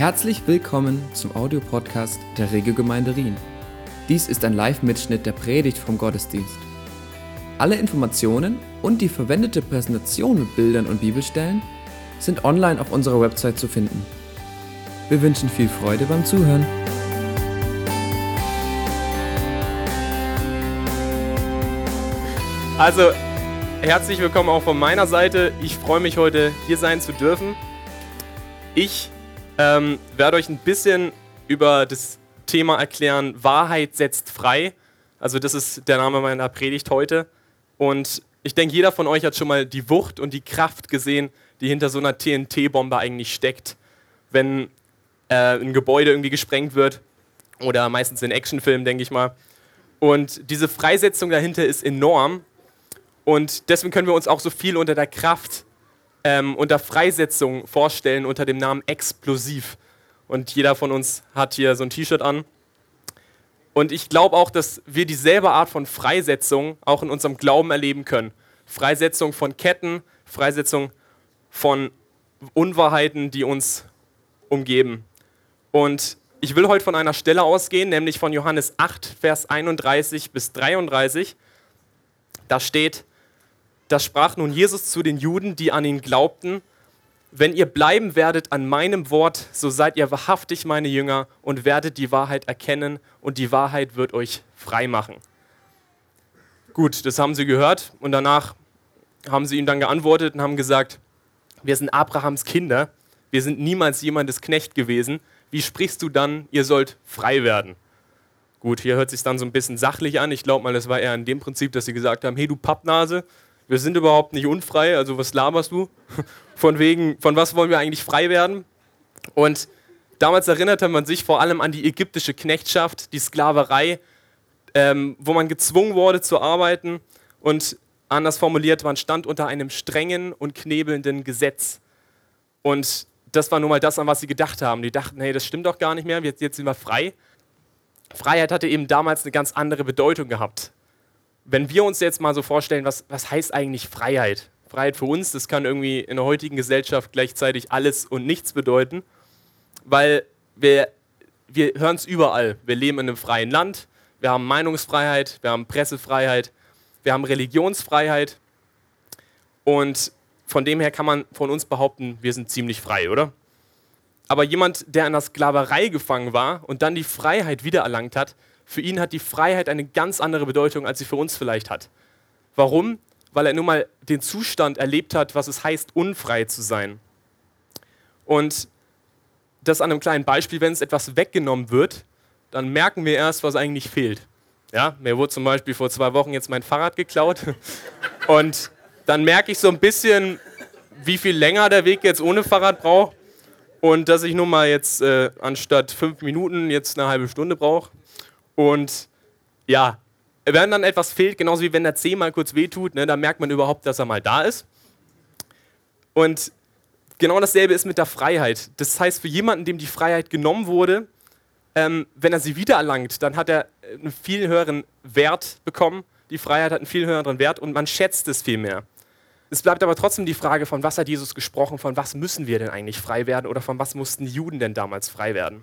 Herzlich willkommen zum Audiopodcast der Regelgemeinde Rien. Dies ist ein Live-Mitschnitt der Predigt vom Gottesdienst. Alle Informationen und die verwendete Präsentation mit Bildern und Bibelstellen sind online auf unserer Website zu finden. Wir wünschen viel Freude beim Zuhören. Also, herzlich willkommen auch von meiner Seite. Ich freue mich heute hier sein zu dürfen. Ich ähm, werde euch ein bisschen über das Thema erklären, Wahrheit setzt frei. Also das ist der Name meiner Predigt heute. Und ich denke, jeder von euch hat schon mal die Wucht und die Kraft gesehen, die hinter so einer TNT-Bombe eigentlich steckt. Wenn äh, ein Gebäude irgendwie gesprengt wird oder meistens in Actionfilmen, denke ich mal. Und diese Freisetzung dahinter ist enorm. Und deswegen können wir uns auch so viel unter der Kraft ähm, unter Freisetzung vorstellen unter dem Namen Explosiv. Und jeder von uns hat hier so ein T-Shirt an. Und ich glaube auch, dass wir dieselbe Art von Freisetzung auch in unserem Glauben erleben können. Freisetzung von Ketten, Freisetzung von Unwahrheiten, die uns umgeben. Und ich will heute von einer Stelle ausgehen, nämlich von Johannes 8, Vers 31 bis 33. Da steht, da sprach nun Jesus zu den Juden, die an ihn glaubten, wenn ihr bleiben werdet an meinem Wort, so seid ihr wahrhaftig meine Jünger und werdet die Wahrheit erkennen und die Wahrheit wird euch frei machen. Gut, das haben sie gehört und danach haben sie ihm dann geantwortet und haben gesagt, wir sind Abrahams Kinder, wir sind niemals jemandes Knecht gewesen. Wie sprichst du dann, ihr sollt frei werden? Gut, hier hört sich dann so ein bisschen sachlich an. Ich glaube mal, das war eher in dem Prinzip, dass sie gesagt haben, hey du Pappnase, wir sind überhaupt nicht unfrei, also was laberst du? Von wegen, von was wollen wir eigentlich frei werden? Und damals erinnerte man sich vor allem an die ägyptische Knechtschaft, die Sklaverei, ähm, wo man gezwungen wurde zu arbeiten und anders formuliert, man stand unter einem strengen und knebelnden Gesetz. Und das war nun mal das, an was sie gedacht haben. Die dachten, hey, das stimmt doch gar nicht mehr, jetzt, jetzt sind wir frei. Freiheit hatte eben damals eine ganz andere Bedeutung gehabt wenn wir uns jetzt mal so vorstellen, was, was heißt eigentlich Freiheit? Freiheit für uns, das kann irgendwie in der heutigen Gesellschaft gleichzeitig alles und nichts bedeuten, weil wir, wir hören es überall. Wir leben in einem freien Land, wir haben Meinungsfreiheit, wir haben Pressefreiheit, wir haben Religionsfreiheit und von dem her kann man von uns behaupten, wir sind ziemlich frei, oder? Aber jemand, der in der Sklaverei gefangen war und dann die Freiheit wiedererlangt hat, für ihn hat die Freiheit eine ganz andere Bedeutung, als sie für uns vielleicht hat. Warum? Weil er nun mal den Zustand erlebt hat, was es heißt, unfrei zu sein. Und das an einem kleinen Beispiel, wenn es etwas weggenommen wird, dann merken wir erst, was eigentlich fehlt. Ja, mir wurde zum Beispiel vor zwei Wochen jetzt mein Fahrrad geklaut. Und dann merke ich so ein bisschen, wie viel länger der Weg jetzt ohne Fahrrad braucht. Und dass ich nun mal jetzt äh, anstatt fünf Minuten jetzt eine halbe Stunde brauche. Und ja, wenn dann etwas fehlt, genauso wie wenn der Zeh mal kurz wehtut, ne, dann merkt man überhaupt, dass er mal da ist. Und genau dasselbe ist mit der Freiheit. Das heißt, für jemanden, dem die Freiheit genommen wurde, ähm, wenn er sie wiedererlangt, dann hat er einen viel höheren Wert bekommen. Die Freiheit hat einen viel höheren Wert und man schätzt es viel mehr. Es bleibt aber trotzdem die Frage, von was hat Jesus gesprochen, von was müssen wir denn eigentlich frei werden oder von was mussten die Juden denn damals frei werden?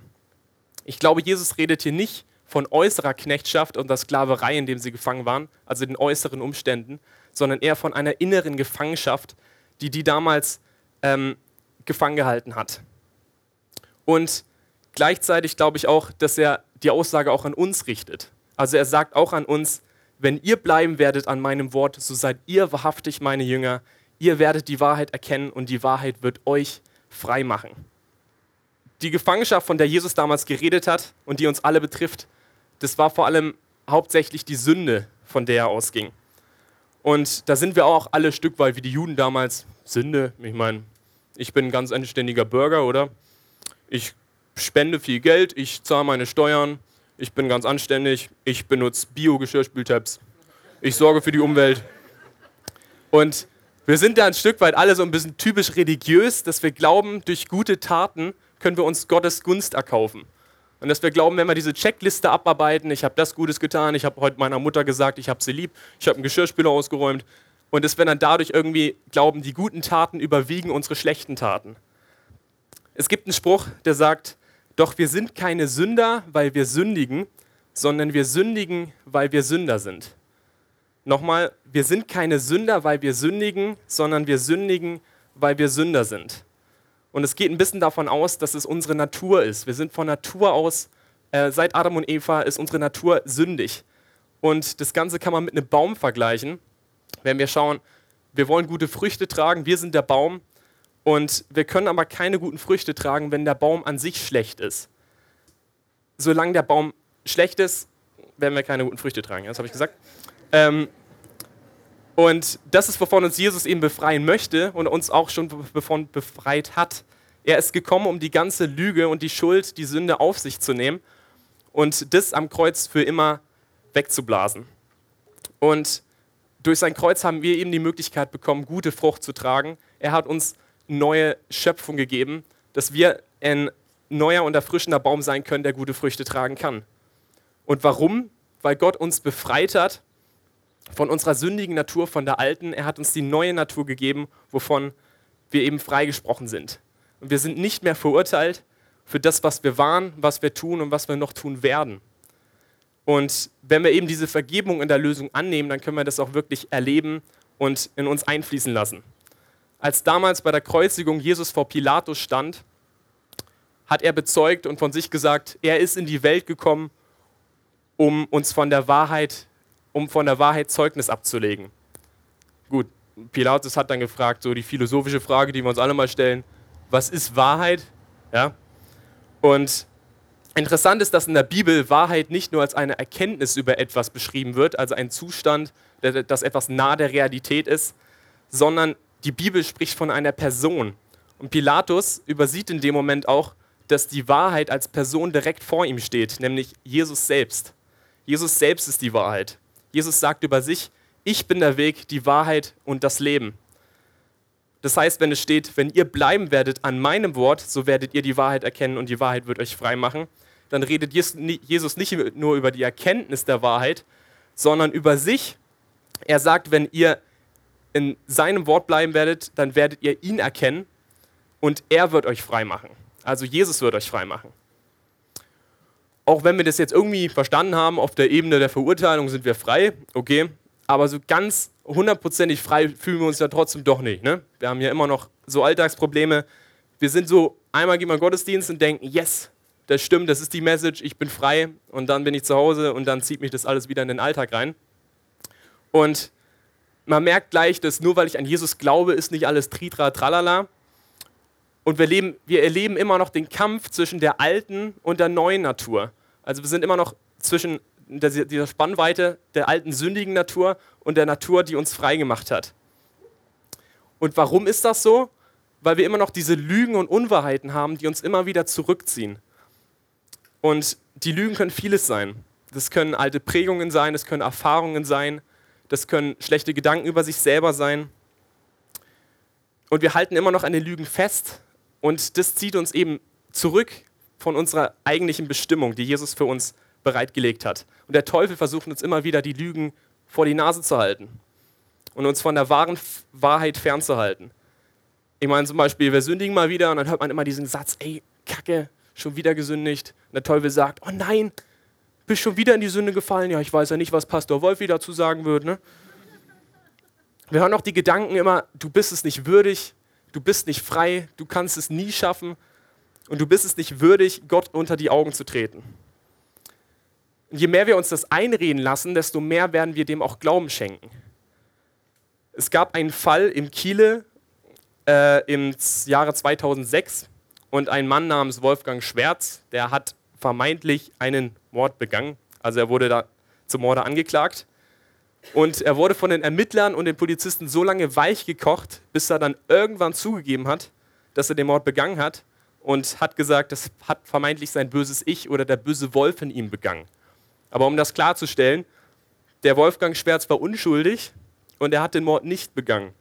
Ich glaube, Jesus redet hier nicht von äußerer Knechtschaft und der Sklaverei, in dem sie gefangen waren, also den äußeren Umständen, sondern eher von einer inneren Gefangenschaft, die die damals ähm, gefangen gehalten hat. Und gleichzeitig glaube ich auch, dass er die Aussage auch an uns richtet. Also er sagt auch an uns, wenn ihr bleiben werdet an meinem Wort, so seid ihr wahrhaftig meine Jünger. Ihr werdet die Wahrheit erkennen und die Wahrheit wird euch frei machen. Die Gefangenschaft, von der Jesus damals geredet hat und die uns alle betrifft, das war vor allem hauptsächlich die Sünde, von der er ausging. Und da sind wir auch alle Stück weit wie die Juden damals. Sünde, ich meine, ich bin ein ganz anständiger Bürger, oder? Ich spende viel Geld, ich zahle meine Steuern, ich bin ganz anständig, ich benutze Bio-Geschirrspültabs, ich sorge für die Umwelt. Und wir sind da ein Stück weit alle so ein bisschen typisch religiös, dass wir glauben, durch gute Taten können wir uns Gottes Gunst erkaufen. Und dass wir glauben, wenn wir diese Checkliste abarbeiten, ich habe das Gutes getan, ich habe heute meiner Mutter gesagt, ich habe sie lieb, ich habe einen Geschirrspüler ausgeräumt. Und dass wir dann dadurch irgendwie glauben, die guten Taten überwiegen unsere schlechten Taten. Es gibt einen Spruch, der sagt, doch wir sind keine Sünder, weil wir sündigen, sondern wir sündigen, weil wir Sünder sind. Nochmal, wir sind keine Sünder, weil wir sündigen, sondern wir sündigen, weil wir Sünder sind. Und es geht ein bisschen davon aus, dass es unsere Natur ist. Wir sind von Natur aus, äh, seit Adam und Eva ist unsere Natur sündig. Und das Ganze kann man mit einem Baum vergleichen. Wenn wir schauen, wir wollen gute Früchte tragen, wir sind der Baum. Und wir können aber keine guten Früchte tragen, wenn der Baum an sich schlecht ist. Solange der Baum schlecht ist, werden wir keine guten Früchte tragen. Das habe ich gesagt. Ähm, und das ist, wovon uns Jesus eben befreien möchte und uns auch schon davon befreit hat. Er ist gekommen, um die ganze Lüge und die Schuld, die Sünde auf sich zu nehmen und das am Kreuz für immer wegzublasen. Und durch sein Kreuz haben wir eben die Möglichkeit bekommen, gute Frucht zu tragen. Er hat uns neue Schöpfung gegeben, dass wir ein neuer und erfrischender Baum sein können, der gute Früchte tragen kann. Und warum? Weil Gott uns befreit hat von unserer sündigen Natur, von der alten. Er hat uns die neue Natur gegeben, wovon wir eben freigesprochen sind. Und wir sind nicht mehr verurteilt für das, was wir waren, was wir tun und was wir noch tun werden. Und wenn wir eben diese Vergebung in der Lösung annehmen, dann können wir das auch wirklich erleben und in uns einfließen lassen. Als damals bei der Kreuzigung Jesus vor Pilatus stand, hat er bezeugt und von sich gesagt, er ist in die Welt gekommen, um uns von der Wahrheit, um von der Wahrheit Zeugnis abzulegen. Gut, Pilatus hat dann gefragt, so die philosophische Frage, die wir uns alle mal stellen, was ist Wahrheit? Ja? Und interessant ist, dass in der Bibel Wahrheit nicht nur als eine Erkenntnis über etwas beschrieben wird, also ein Zustand, dass etwas nah der Realität ist, sondern die Bibel spricht von einer Person. Und Pilatus übersieht in dem Moment auch, dass die Wahrheit als Person direkt vor ihm steht, nämlich Jesus selbst. Jesus selbst ist die Wahrheit. Jesus sagt über sich, ich bin der Weg, die Wahrheit und das Leben. Das heißt, wenn es steht, wenn ihr bleiben werdet an meinem Wort, so werdet ihr die Wahrheit erkennen und die Wahrheit wird euch frei machen, dann redet Jesus nicht nur über die Erkenntnis der Wahrheit, sondern über sich. Er sagt, wenn ihr in seinem Wort bleiben werdet, dann werdet ihr ihn erkennen und er wird euch frei machen. Also Jesus wird euch frei machen auch wenn wir das jetzt irgendwie verstanden haben, auf der Ebene der Verurteilung sind wir frei, okay, aber so ganz hundertprozentig frei fühlen wir uns ja trotzdem doch nicht. Ne? Wir haben ja immer noch so Alltagsprobleme. Wir sind so, einmal gehen wir in Gottesdienst und denken, yes, das stimmt, das ist die Message, ich bin frei und dann bin ich zu Hause und dann zieht mich das alles wieder in den Alltag rein. Und man merkt gleich, dass nur weil ich an Jesus glaube, ist nicht alles Tritra, Tralala. Und wir, leben, wir erleben immer noch den Kampf zwischen der alten und der neuen Natur. Also wir sind immer noch zwischen dieser Spannweite der alten sündigen Natur und der Natur, die uns frei gemacht hat. Und warum ist das so? Weil wir immer noch diese Lügen und Unwahrheiten haben, die uns immer wieder zurückziehen. Und die Lügen können vieles sein. Das können alte Prägungen sein, das können Erfahrungen sein, das können schlechte Gedanken über sich selber sein. Und wir halten immer noch an den Lügen fest und das zieht uns eben zurück von unserer eigentlichen Bestimmung, die Jesus für uns bereitgelegt hat. Und der Teufel versucht uns immer wieder, die Lügen vor die Nase zu halten und uns von der wahren Wahrheit fernzuhalten. Ich meine zum Beispiel, wir sündigen mal wieder und dann hört man immer diesen Satz, ey, Kacke, schon wieder gesündigt. Und der Teufel sagt, oh nein, bist schon wieder in die Sünde gefallen. Ja, ich weiß ja nicht, was Pastor Wolf wieder dazu sagen würde. Ne? Wir hören auch die Gedanken immer, du bist es nicht würdig, du bist nicht frei, du kannst es nie schaffen und du bist es nicht würdig, Gott unter die Augen zu treten. Und je mehr wir uns das einreden lassen, desto mehr werden wir dem auch Glauben schenken. Es gab einen Fall im Kiele äh, im Jahre 2006 und ein Mann namens Wolfgang Schwerz, der hat vermeintlich einen Mord begangen. Also er wurde da zum Morde angeklagt. Und er wurde von den Ermittlern und den Polizisten so lange weich gekocht, bis er dann irgendwann zugegeben hat, dass er den Mord begangen hat und hat gesagt, das hat vermeintlich sein böses Ich oder der böse Wolf in ihm begangen. Aber um das klarzustellen, der Wolfgang Schwerz war unschuldig und er hat den Mord nicht begangen.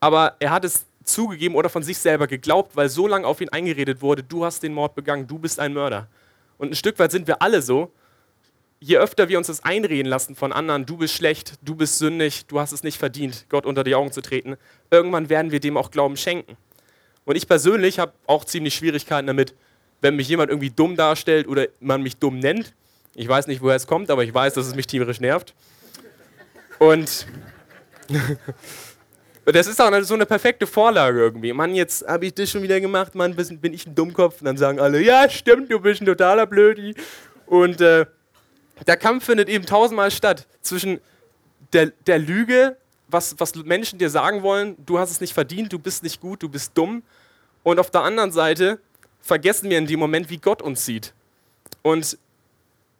Aber er hat es zugegeben oder von sich selber geglaubt, weil so lange auf ihn eingeredet wurde, du hast den Mord begangen, du bist ein Mörder. Und ein Stück weit sind wir alle so. Je öfter wir uns das einreden lassen von anderen, du bist schlecht, du bist sündig, du hast es nicht verdient, Gott unter die Augen zu treten, irgendwann werden wir dem auch Glauben schenken. Und ich persönlich habe auch ziemlich Schwierigkeiten damit, wenn mich jemand irgendwie dumm darstellt oder man mich dumm nennt. Ich weiß nicht, woher es kommt, aber ich weiß, dass es mich tierisch nervt. Und das ist auch so eine perfekte Vorlage irgendwie. Mann, jetzt habe ich das schon wieder gemacht, Mann, bin ich ein Dummkopf. Und dann sagen alle, ja, stimmt, du bist ein totaler Blödi. Und äh, der Kampf findet eben tausendmal statt zwischen der, der Lüge, was, was Menschen dir sagen wollen, du hast es nicht verdient, du bist nicht gut, du bist dumm. Und auf der anderen Seite vergessen wir in dem Moment, wie Gott uns sieht. Und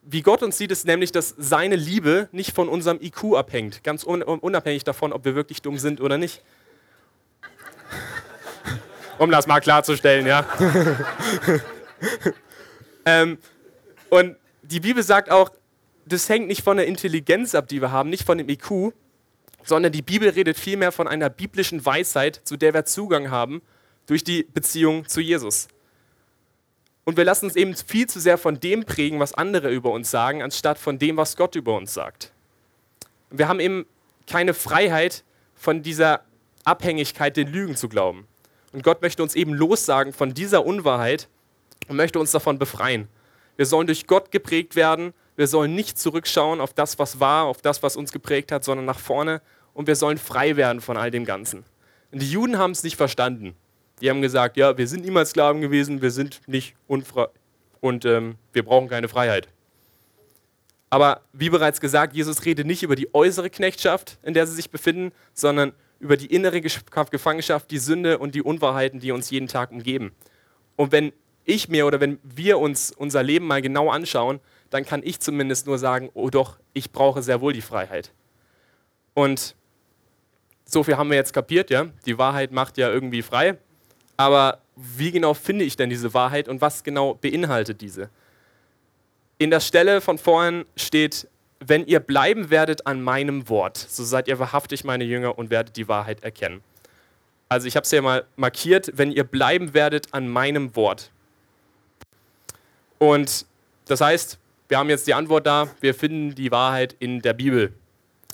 wie Gott uns sieht, ist nämlich, dass seine Liebe nicht von unserem IQ abhängt, ganz unabhängig davon, ob wir wirklich dumm sind oder nicht. Um das mal klarzustellen, ja. ähm, und die Bibel sagt auch, das hängt nicht von der Intelligenz ab, die wir haben, nicht von dem IQ, sondern die Bibel redet vielmehr von einer biblischen Weisheit, zu der wir Zugang haben durch die Beziehung zu Jesus. Und wir lassen uns eben viel zu sehr von dem prägen, was andere über uns sagen, anstatt von dem, was Gott über uns sagt. Wir haben eben keine Freiheit von dieser Abhängigkeit, den Lügen zu glauben. Und Gott möchte uns eben lossagen von dieser Unwahrheit und möchte uns davon befreien. Wir sollen durch Gott geprägt werden. Wir sollen nicht zurückschauen auf das, was war, auf das, was uns geprägt hat, sondern nach vorne. Und wir sollen frei werden von all dem Ganzen. Und die Juden haben es nicht verstanden. Die haben gesagt, ja, wir sind niemals Sklaven gewesen, wir sind nicht unfrei und ähm, wir brauchen keine Freiheit. Aber wie bereits gesagt, Jesus redet nicht über die äußere Knechtschaft, in der sie sich befinden, sondern über die innere Gefangenschaft, die Sünde und die Unwahrheiten, die uns jeden Tag umgeben. Und wenn ich mir oder wenn wir uns unser Leben mal genau anschauen, dann kann ich zumindest nur sagen, oh doch, ich brauche sehr wohl die Freiheit. Und so viel haben wir jetzt kapiert, ja. Die Wahrheit macht ja irgendwie frei. Aber wie genau finde ich denn diese Wahrheit und was genau beinhaltet diese? In der Stelle von vorhin steht, wenn ihr bleiben werdet an meinem Wort, so seid ihr wahrhaftig meine Jünger und werdet die Wahrheit erkennen. Also ich habe es hier mal markiert, wenn ihr bleiben werdet an meinem Wort. Und das heißt, wir haben jetzt die Antwort da, wir finden die Wahrheit in der Bibel,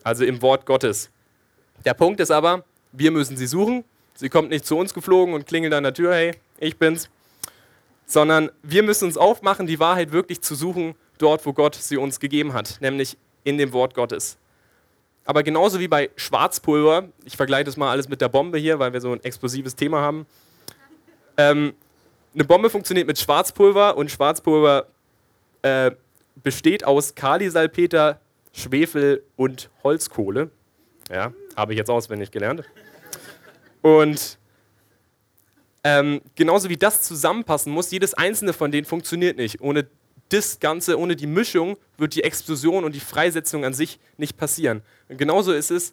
also im Wort Gottes. Der Punkt ist aber, wir müssen sie suchen Sie kommt nicht zu uns geflogen und klingelt an der Tür, hey, ich bin's. Sondern wir müssen uns aufmachen, die Wahrheit wirklich zu suchen, dort, wo Gott sie uns gegeben hat, nämlich in dem Wort Gottes. Aber genauso wie bei Schwarzpulver, ich vergleiche das mal alles mit der Bombe hier, weil wir so ein explosives Thema haben. Ähm, eine Bombe funktioniert mit Schwarzpulver und Schwarzpulver äh, besteht aus Kalisalpeter, Schwefel und Holzkohle. Ja, habe ich jetzt auswendig gelernt. Und ähm, genauso wie das zusammenpassen muss, jedes einzelne von denen funktioniert nicht. Ohne das Ganze, ohne die Mischung wird die Explosion und die Freisetzung an sich nicht passieren. Und genauso ist es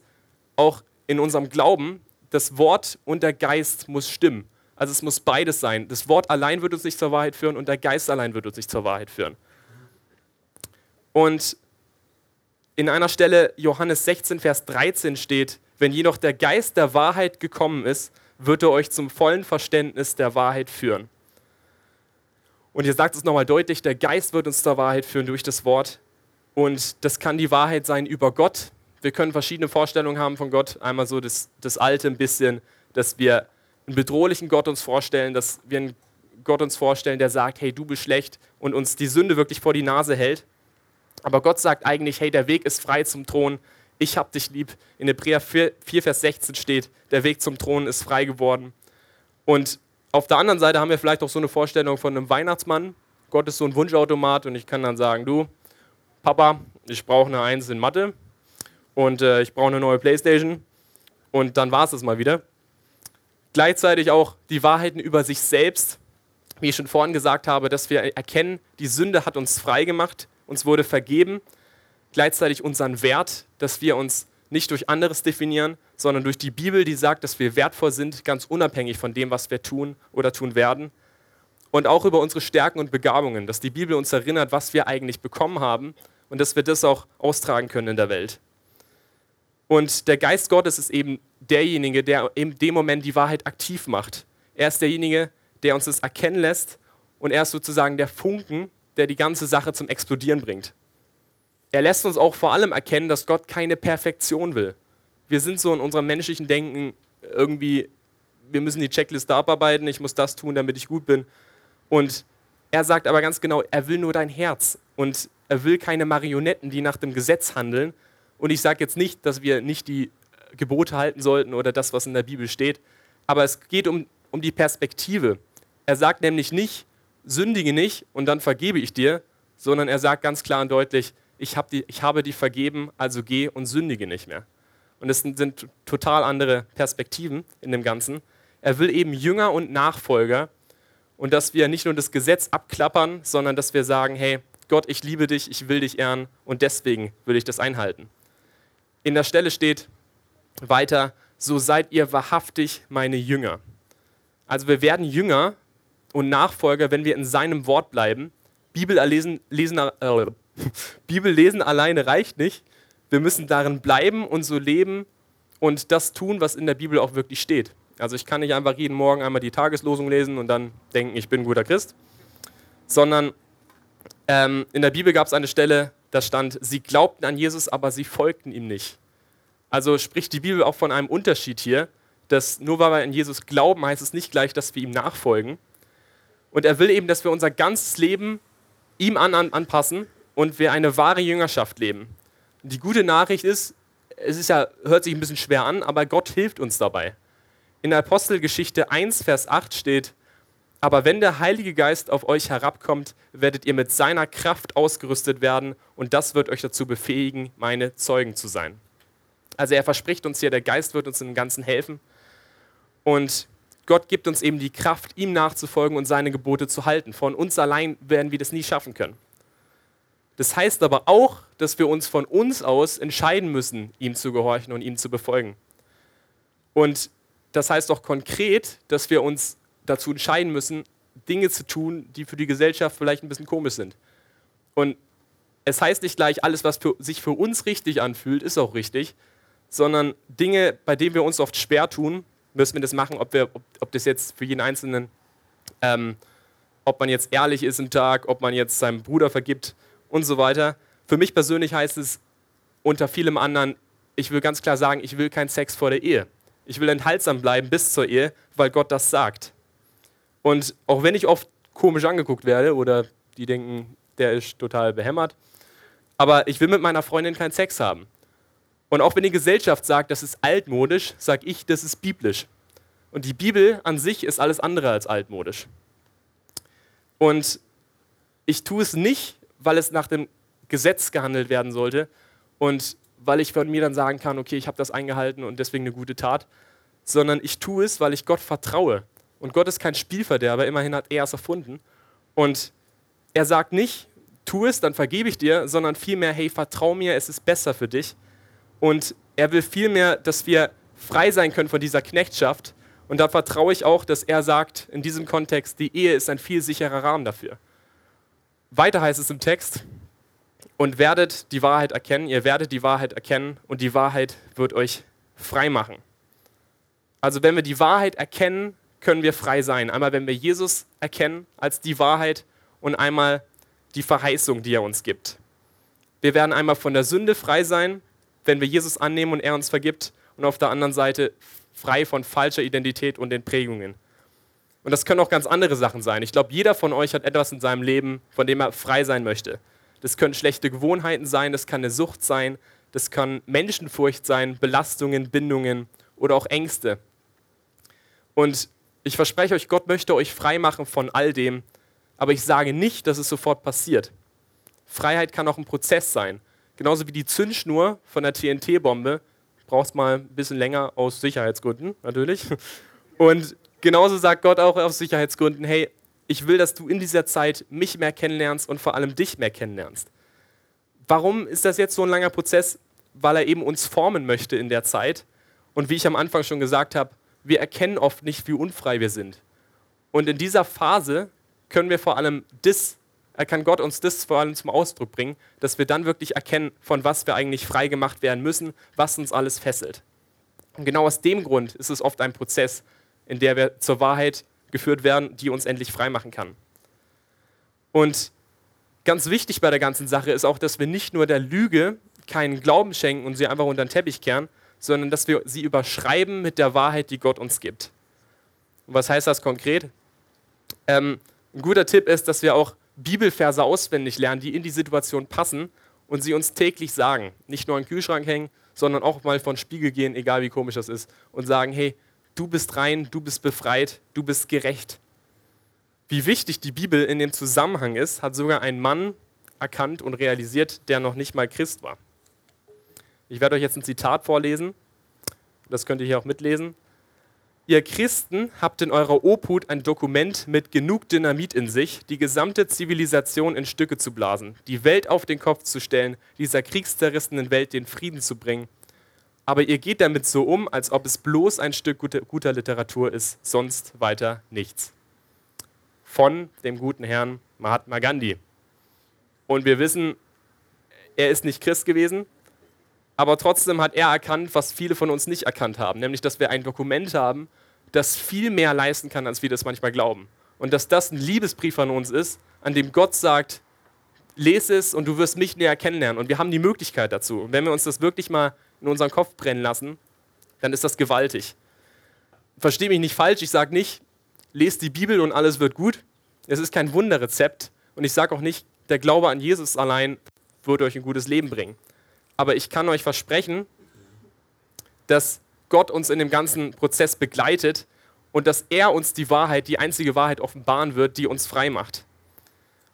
auch in unserem Glauben, das Wort und der Geist muss stimmen. Also es muss beides sein. Das Wort allein wird uns nicht zur Wahrheit führen und der Geist allein wird uns nicht zur Wahrheit führen. Und in einer Stelle Johannes 16, Vers 13 steht, wenn jedoch der Geist der Wahrheit gekommen ist, wird er euch zum vollen Verständnis der Wahrheit führen. Und ihr sagt es nochmal deutlich, der Geist wird uns zur Wahrheit führen durch das Wort. Und das kann die Wahrheit sein über Gott. Wir können verschiedene Vorstellungen haben von Gott. Einmal so das, das Alte ein bisschen, dass wir einen bedrohlichen Gott uns vorstellen, dass wir einen Gott uns vorstellen, der sagt, hey, du bist schlecht und uns die Sünde wirklich vor die Nase hält. Aber Gott sagt eigentlich, hey, der Weg ist frei zum Thron ich hab dich lieb. In Hebräer 4, 4, Vers 16 steht, der Weg zum Thron ist frei geworden. Und auf der anderen Seite haben wir vielleicht auch so eine Vorstellung von einem Weihnachtsmann. Gott ist so ein Wunschautomat und ich kann dann sagen, du, Papa, ich brauche eine Eins in Mathe und äh, ich brauche eine neue Playstation und dann war es das mal wieder. Gleichzeitig auch die Wahrheiten über sich selbst, wie ich schon vorhin gesagt habe, dass wir erkennen, die Sünde hat uns frei gemacht, uns wurde vergeben gleichzeitig unseren Wert, dass wir uns nicht durch anderes definieren, sondern durch die Bibel, die sagt, dass wir wertvoll sind, ganz unabhängig von dem, was wir tun oder tun werden. Und auch über unsere Stärken und Begabungen, dass die Bibel uns erinnert, was wir eigentlich bekommen haben und dass wir das auch austragen können in der Welt. Und der Geist Gottes ist eben derjenige, der in dem Moment die Wahrheit aktiv macht. Er ist derjenige, der uns das erkennen lässt und er ist sozusagen der Funken, der die ganze Sache zum Explodieren bringt er lässt uns auch vor allem erkennen, dass Gott keine Perfektion will. Wir sind so in unserem menschlichen Denken irgendwie, wir müssen die Checkliste abarbeiten, ich muss das tun, damit ich gut bin. Und er sagt aber ganz genau, er will nur dein Herz und er will keine Marionetten, die nach dem Gesetz handeln. Und ich sage jetzt nicht, dass wir nicht die Gebote halten sollten oder das, was in der Bibel steht, aber es geht um, um die Perspektive. Er sagt nämlich nicht, sündige nicht und dann vergebe ich dir, sondern er sagt ganz klar und deutlich, ich, hab die, ich habe die vergeben, also geh und sündige nicht mehr. Und es sind, sind total andere Perspektiven in dem Ganzen. Er will eben Jünger und Nachfolger und dass wir nicht nur das Gesetz abklappern, sondern dass wir sagen, hey, Gott, ich liebe dich, ich will dich ehren und deswegen will ich das einhalten. In der Stelle steht weiter, so seid ihr wahrhaftig meine Jünger. Also wir werden Jünger und Nachfolger, wenn wir in seinem Wort bleiben. Bibel lesen, lesen, äh, Bibel lesen alleine reicht nicht. Wir müssen darin bleiben und so leben und das tun, was in der Bibel auch wirklich steht. Also ich kann nicht einfach jeden Morgen einmal die Tageslosung lesen und dann denken, ich bin ein guter Christ, sondern ähm, in der Bibel gab es eine Stelle, da stand, sie glaubten an Jesus, aber sie folgten ihm nicht. Also spricht die Bibel auch von einem Unterschied hier, dass nur weil wir an Jesus glauben, heißt es nicht gleich, dass wir ihm nachfolgen. Und er will eben, dass wir unser ganzes Leben ihm an, an, anpassen und wir eine wahre Jüngerschaft leben. Die gute Nachricht ist, es ist ja, hört sich ein bisschen schwer an, aber Gott hilft uns dabei. In der Apostelgeschichte 1, Vers 8 steht, aber wenn der Heilige Geist auf euch herabkommt, werdet ihr mit seiner Kraft ausgerüstet werden und das wird euch dazu befähigen, meine Zeugen zu sein. Also er verspricht uns hier, der Geist wird uns im Ganzen helfen und Gott gibt uns eben die Kraft, ihm nachzufolgen und seine Gebote zu halten. Von uns allein werden wir das nie schaffen können. Das heißt aber auch, dass wir uns von uns aus entscheiden müssen, ihm zu gehorchen und ihm zu befolgen. Und das heißt auch konkret, dass wir uns dazu entscheiden müssen, Dinge zu tun, die für die Gesellschaft vielleicht ein bisschen komisch sind. Und es heißt nicht gleich, alles, was für, sich für uns richtig anfühlt, ist auch richtig, sondern Dinge, bei denen wir uns oft schwer tun, müssen wir das machen, ob, wir, ob, ob das jetzt für jeden Einzelnen, ähm, ob man jetzt ehrlich ist im Tag, ob man jetzt seinem Bruder vergibt und so weiter. Für mich persönlich heißt es unter vielem anderen, ich will ganz klar sagen, ich will keinen Sex vor der Ehe. Ich will enthaltsam bleiben bis zur Ehe, weil Gott das sagt. Und auch wenn ich oft komisch angeguckt werde oder die denken, der ist total behämmert, aber ich will mit meiner Freundin keinen Sex haben. Und auch wenn die Gesellschaft sagt, das ist altmodisch, sage ich, das ist biblisch. Und die Bibel an sich ist alles andere als altmodisch. Und ich tue es nicht, weil es nach dem Gesetz gehandelt werden sollte und weil ich von mir dann sagen kann, okay, ich habe das eingehalten und deswegen eine gute Tat, sondern ich tue es, weil ich Gott vertraue. Und Gott ist kein Spielverderber, immerhin hat er es erfunden. Und er sagt nicht, tu es, dann vergebe ich dir, sondern vielmehr, hey, vertrau mir, es ist besser für dich. Und er will vielmehr, dass wir frei sein können von dieser Knechtschaft. Und da vertraue ich auch, dass er sagt, in diesem Kontext, die Ehe ist ein viel sicherer Rahmen dafür. Weiter heißt es im Text, und werdet die Wahrheit erkennen, ihr werdet die Wahrheit erkennen und die Wahrheit wird euch frei machen. Also wenn wir die Wahrheit erkennen, können wir frei sein. Einmal wenn wir Jesus erkennen als die Wahrheit und einmal die Verheißung, die er uns gibt. Wir werden einmal von der Sünde frei sein, wenn wir Jesus annehmen und er uns vergibt und auf der anderen Seite frei von falscher Identität und den Prägungen. Und das können auch ganz andere Sachen sein. Ich glaube, jeder von euch hat etwas in seinem Leben, von dem er frei sein möchte. Das können schlechte Gewohnheiten sein, das kann eine Sucht sein, das kann Menschenfurcht sein, Belastungen, Bindungen oder auch Ängste. Und ich verspreche euch, Gott möchte euch frei machen von all dem, aber ich sage nicht, dass es sofort passiert. Freiheit kann auch ein Prozess sein. Genauso wie die Zündschnur von der TNT-Bombe braucht mal ein bisschen länger aus Sicherheitsgründen natürlich. Und genauso sagt Gott auch aus Sicherheitsgründen, hey, ich will, dass du in dieser Zeit mich mehr kennenlernst und vor allem dich mehr kennenlernst. Warum ist das jetzt so ein langer Prozess? Weil er eben uns formen möchte in der Zeit. Und wie ich am Anfang schon gesagt habe, wir erkennen oft nicht, wie unfrei wir sind. Und in dieser Phase können wir vor allem das, kann Gott uns das vor allem zum Ausdruck bringen, dass wir dann wirklich erkennen, von was wir eigentlich frei gemacht werden müssen, was uns alles fesselt. Und genau aus dem Grund ist es oft ein Prozess, in der wir zur Wahrheit geführt werden, die uns endlich frei machen kann. Und ganz wichtig bei der ganzen Sache ist auch, dass wir nicht nur der Lüge keinen Glauben schenken und sie einfach unter den Teppich kehren, sondern dass wir sie überschreiben mit der Wahrheit, die Gott uns gibt. Und was heißt das konkret? Ähm, ein guter Tipp ist, dass wir auch Bibelverse auswendig lernen, die in die Situation passen und sie uns täglich sagen. Nicht nur den Kühlschrank hängen, sondern auch mal vor den Spiegel gehen, egal wie komisch das ist, und sagen, hey, du bist rein, du bist befreit, du bist gerecht. Wie wichtig die Bibel in dem Zusammenhang ist, hat sogar ein Mann erkannt und realisiert, der noch nicht mal Christ war. Ich werde euch jetzt ein Zitat vorlesen, das könnt ihr hier auch mitlesen. Ihr Christen habt in eurer Obhut ein Dokument mit genug Dynamit in sich, die gesamte Zivilisation in Stücke zu blasen, die Welt auf den Kopf zu stellen, dieser kriegszerrissenen Welt den Frieden zu bringen. Aber ihr geht damit so um, als ob es bloß ein Stück guter Literatur ist, sonst weiter nichts. Von dem guten Herrn Mahatma Gandhi. Und wir wissen, er ist nicht Christ gewesen, aber trotzdem hat er erkannt, was viele von uns nicht erkannt haben, nämlich dass wir ein Dokument haben, das viel mehr leisten kann, als wir das manchmal glauben. Und dass das ein Liebesbrief an uns ist, an dem Gott sagt, lese es und du wirst mich näher kennenlernen. Und wir haben die Möglichkeit dazu. Und wenn wir uns das wirklich mal in unseren Kopf brennen lassen, dann ist das gewaltig. Verstehe mich nicht falsch, ich sage nicht, lest die Bibel und alles wird gut. Es ist kein Wunderrezept. Und ich sage auch nicht, der Glaube an Jesus allein wird euch ein gutes Leben bringen. Aber ich kann euch versprechen, dass Gott uns in dem ganzen Prozess begleitet und dass er uns die Wahrheit, die einzige Wahrheit offenbaren wird, die uns frei macht.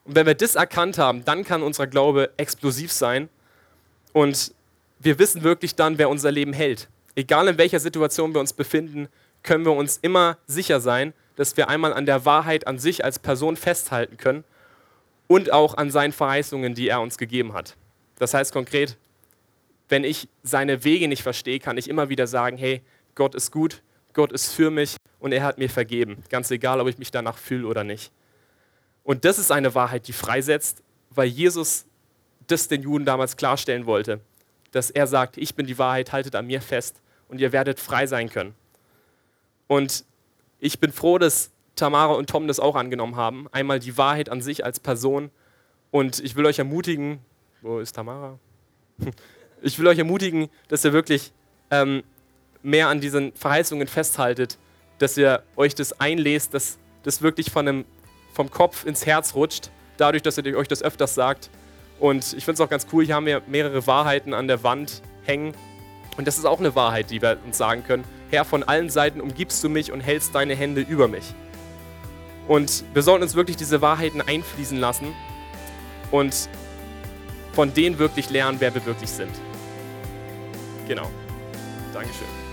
Und wenn wir das erkannt haben, dann kann unser Glaube explosiv sein und wir wissen wirklich dann, wer unser Leben hält. Egal in welcher Situation wir uns befinden, können wir uns immer sicher sein, dass wir einmal an der Wahrheit an sich als Person festhalten können und auch an seinen Verheißungen, die er uns gegeben hat. Das heißt konkret, wenn ich seine Wege nicht verstehe, kann ich immer wieder sagen, hey, Gott ist gut, Gott ist für mich und er hat mir vergeben, ganz egal, ob ich mich danach fühle oder nicht. Und das ist eine Wahrheit, die freisetzt, weil Jesus das den Juden damals klarstellen wollte, dass er sagt, ich bin die Wahrheit, haltet an mir fest und ihr werdet frei sein können. Und ich bin froh, dass Tamara und Tom das auch angenommen haben. Einmal die Wahrheit an sich als Person. Und ich will euch ermutigen, wo ist Tamara? Ich will euch ermutigen, dass ihr wirklich ähm, mehr an diesen Verheißungen festhaltet, dass ihr euch das einlest, dass das wirklich von einem, vom Kopf ins Herz rutscht, dadurch, dass ihr euch das öfters sagt. Und ich finde es auch ganz cool, hier haben wir mehrere Wahrheiten an der Wand hängen. Und das ist auch eine Wahrheit, die wir uns sagen können. Herr, von allen Seiten umgibst du mich und hältst deine Hände über mich. Und wir sollten uns wirklich diese Wahrheiten einfließen lassen und von denen wirklich lernen, wer wir wirklich sind. Genau. Dankeschön.